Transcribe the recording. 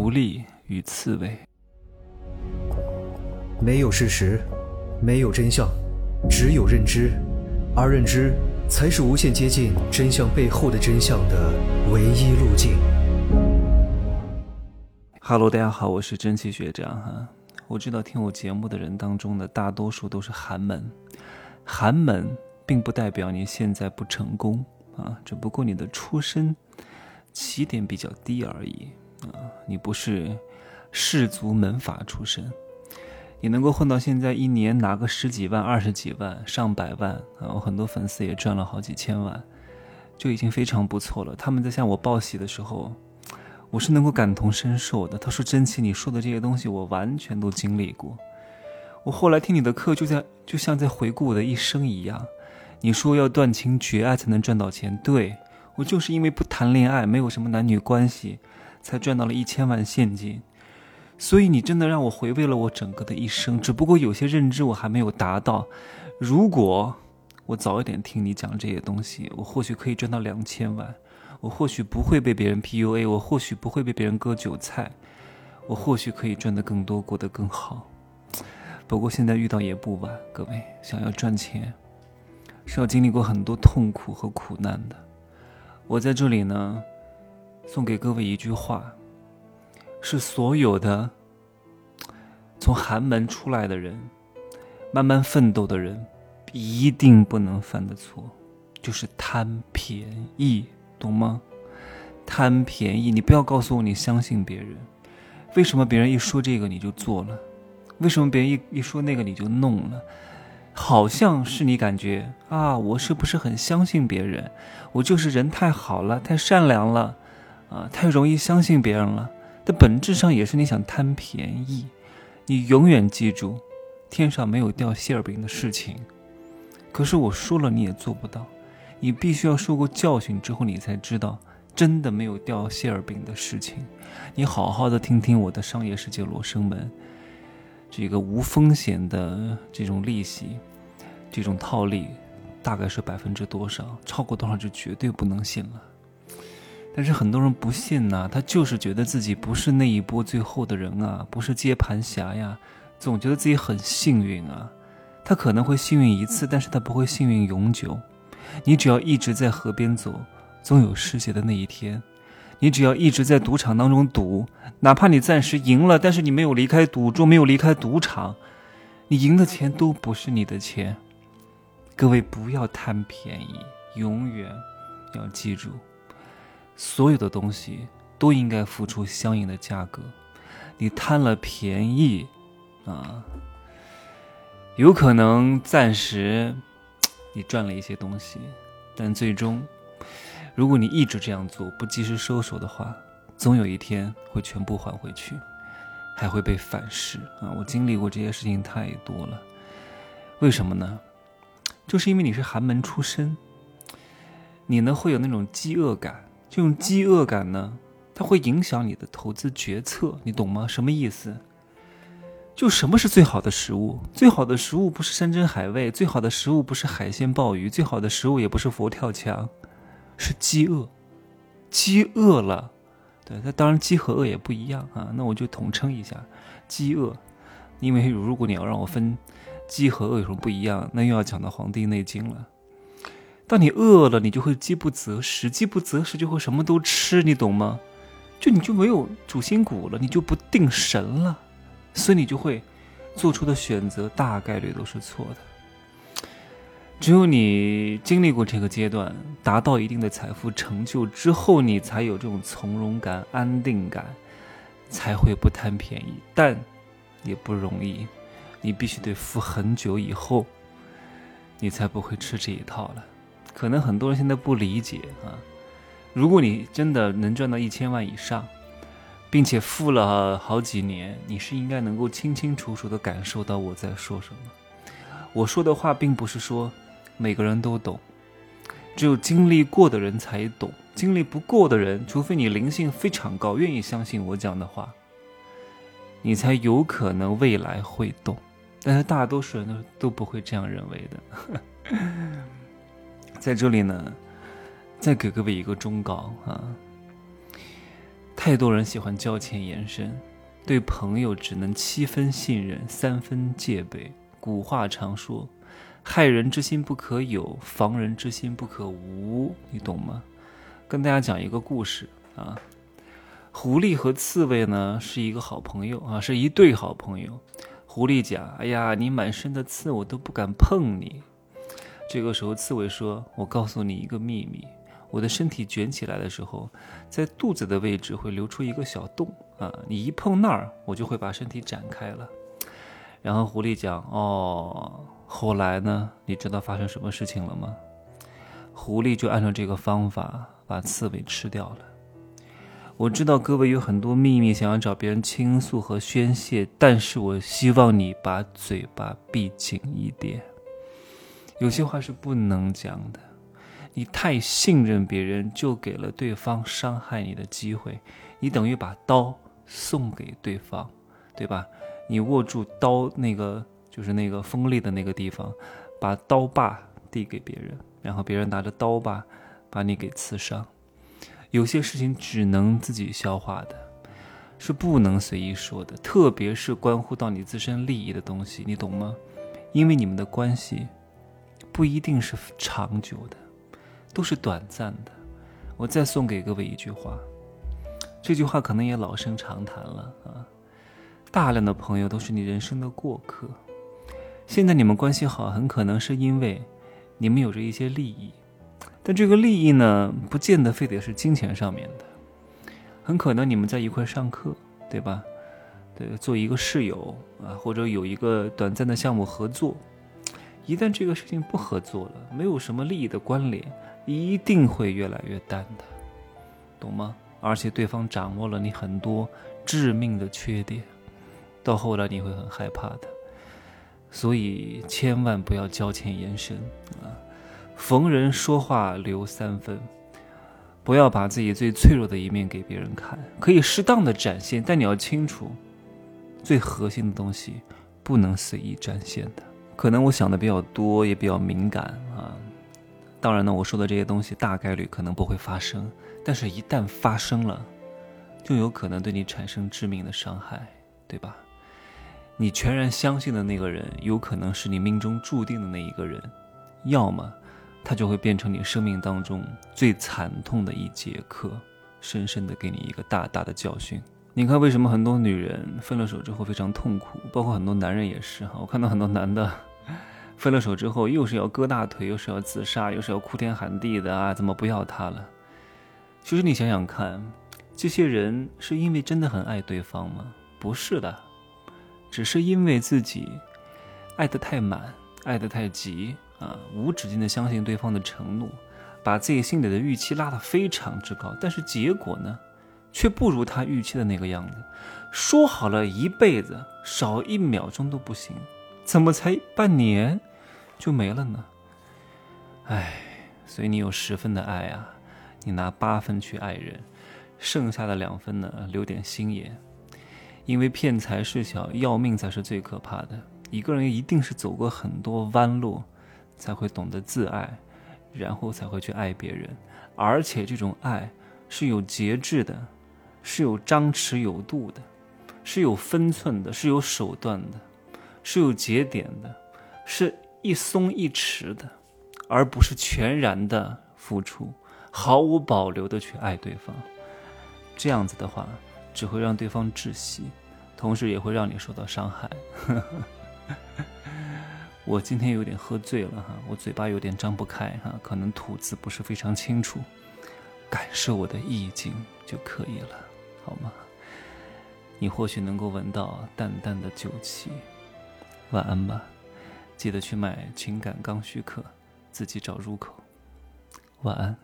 狐狸与刺猬。没有事实，没有真相，只有认知，而认知才是无限接近真相背后的真相的唯一路径。Hello，大家好，我是蒸汽学长哈。我知道听我节目的人当中的大多数都是寒门，寒门并不代表你现在不成功啊，只不过你的出身起点比较低而已啊。你不是士族门阀出身，你能够混到现在，一年拿个十几万、二十几万、上百万啊，我很多粉丝也赚了好几千万，就已经非常不错了。他们在向我报喜的时候。我是能够感同身受的。他说：“真奇，你说的这些东西，我完全都经历过。我后来听你的课，就在就像在回顾我的一生一样。你说要断情绝爱才能赚到钱，对我就是因为不谈恋爱，没有什么男女关系，才赚到了一千万现金。所以你真的让我回味了我整个的一生。只不过有些认知我还没有达到。如果我早一点听你讲这些东西，我或许可以赚到两千万。”我或许不会被别人 PUA，我或许不会被别人割韭菜，我或许可以赚得更多，过得更好。不过现在遇到也不晚，各位想要赚钱，是要经历过很多痛苦和苦难的。我在这里呢，送给各位一句话：是所有的从寒门出来的人，慢慢奋斗的人，一定不能犯的错，就是贪便宜。懂吗？贪便宜，你不要告诉我你相信别人。为什么别人一说这个你就做了？为什么别人一一说那个你就弄了？好像是你感觉啊，我是不是很相信别人？我就是人太好了，太善良了，啊，太容易相信别人了。但本质上也是你想贪便宜。你永远记住，天上没有掉馅饼的事情。可是我说了，你也做不到。你必须要受过教训之后，你才知道真的没有掉馅儿饼的事情。你好好的听听我的商业世界罗生门，这个无风险的这种利息，这种套利大概是百分之多少？超过多少就绝对不能信了。但是很多人不信呐，他就是觉得自己不是那一波最后的人啊，不是接盘侠呀，总觉得自己很幸运啊。他可能会幸运一次，但是他不会幸运永久。你只要一直在河边走，总有失血的那一天。你只要一直在赌场当中赌，哪怕你暂时赢了，但是你没有离开赌桌，没有离开赌场，你赢的钱都不是你的钱。各位不要贪便宜，永远要记住，所有的东西都应该付出相应的价格。你贪了便宜，啊，有可能暂时。你赚了一些东西，但最终，如果你一直这样做，不及时收手的话，总有一天会全部还回去，还会被反噬啊！我经历过这些事情太多了。为什么呢？就是因为你是寒门出身，你呢会有那种饥饿感，这种饥饿感呢，它会影响你的投资决策，你懂吗？什么意思？就什么是最好的食物？最好的食物不是山珍海味，最好的食物不是海鲜鲍鱼，最好的食物也不是佛跳墙，是饥饿。饥饿了，对，那当然饥和饿也不一样啊。那我就统称一下，饥饿。因为如果你要让我分饥和饿有什么不一样，那又要讲到《黄帝内经》了。当你饿了，你就会饥不择食，饥不择食就会什么都吃，你懂吗？就你就没有主心骨了，你就不定神了。所以你就会做出的选择大概率都是错的。只有你经历过这个阶段，达到一定的财富成就之后，你才有这种从容感、安定感，才会不贪便宜。但也不容易，你必须得付很久以后，你才不会吃这一套了。可能很多人现在不理解啊。如果你真的能赚到一千万以上，并且富了好几年，你是应该能够清清楚楚的感受到我在说什么。我说的话并不是说每个人都懂，只有经历过的人才懂。经历不过的人，除非你灵性非常高，愿意相信我讲的话，你才有可能未来会懂。但是大多数人都都不会这样认为的。在这里呢，再给各位一个忠告啊。太多人喜欢交浅言深，对朋友只能七分信任，三分戒备。古话常说：“害人之心不可有，防人之心不可无。”你懂吗？跟大家讲一个故事啊。狐狸和刺猬呢是一个好朋友啊，是一对好朋友。狐狸讲：“哎呀，你满身的刺，我都不敢碰你。”这个时候，刺猬说：“我告诉你一个秘密，我的身体卷起来的时候，在肚子的位置会留出一个小洞啊，你一碰那儿，我就会把身体展开了。”然后狐狸讲：“哦，后来呢？你知道发生什么事情了吗？”狐狸就按照这个方法把刺猬吃掉了。我知道各位有很多秘密想要找别人倾诉和宣泄，但是我希望你把嘴巴闭紧一点。有些话是不能讲的，你太信任别人，就给了对方伤害你的机会，你等于把刀送给对方，对吧？你握住刀那个就是那个锋利的那个地方，把刀把递给别人，然后别人拿着刀把把你给刺伤。有些事情只能自己消化的，是不能随意说的，特别是关乎到你自身利益的东西，你懂吗？因为你们的关系。不一定是长久的，都是短暂的。我再送给各位一句话，这句话可能也老生常谈了啊。大量的朋友都是你人生的过客。现在你们关系好，很可能是因为你们有着一些利益，但这个利益呢，不见得非得是金钱上面的。很可能你们在一块上课，对吧？对，做一个室友啊，或者有一个短暂的项目合作。一旦这个事情不合作了，没有什么利益的关联，一定会越来越淡的，懂吗？而且对方掌握了你很多致命的缺点，到后来你会很害怕的。所以千万不要交浅言深啊！逢人说话留三分，不要把自己最脆弱的一面给别人看，可以适当的展现，但你要清楚，最核心的东西不能随意展现的。可能我想的比较多，也比较敏感啊。当然呢，我说的这些东西大概率可能不会发生，但是一旦发生了，就有可能对你产生致命的伤害，对吧？你全然相信的那个人，有可能是你命中注定的那一个人，要么他就会变成你生命当中最惨痛的一节课，深深的给你一个大大的教训。你看，为什么很多女人分了手之后非常痛苦？包括很多男人也是哈。我看到很多男的。分了手之后，又是要割大腿，又是要自杀，又是要哭天喊地的啊！怎么不要他了？其实你想想看，这些人是因为真的很爱对方吗？不是的，只是因为自己爱得太满，爱得太急啊，无止境的相信对方的承诺，把自己心里的预期拉得非常之高，但是结果呢，却不如他预期的那个样子。说好了一辈子，少一秒钟都不行，怎么才半年？就没了呢，唉，所以你有十分的爱啊，你拿八分去爱人，剩下的两分呢留点心眼，因为骗财事小，要命才是最可怕的。一个人一定是走过很多弯路，才会懂得自爱，然后才会去爱别人，而且这种爱是有节制的，是有张弛有度的，是有分寸的，是有手段的，是有节点的，是。一松一弛的，而不是全然的付出，毫无保留的去爱对方。这样子的话，只会让对方窒息，同时也会让你受到伤害。我今天有点喝醉了哈，我嘴巴有点张不开哈，可能吐字不是非常清楚，感受我的意境就可以了，好吗？你或许能够闻到淡淡的酒气。晚安吧。记得去买情感刚需课，自己找入口。晚安。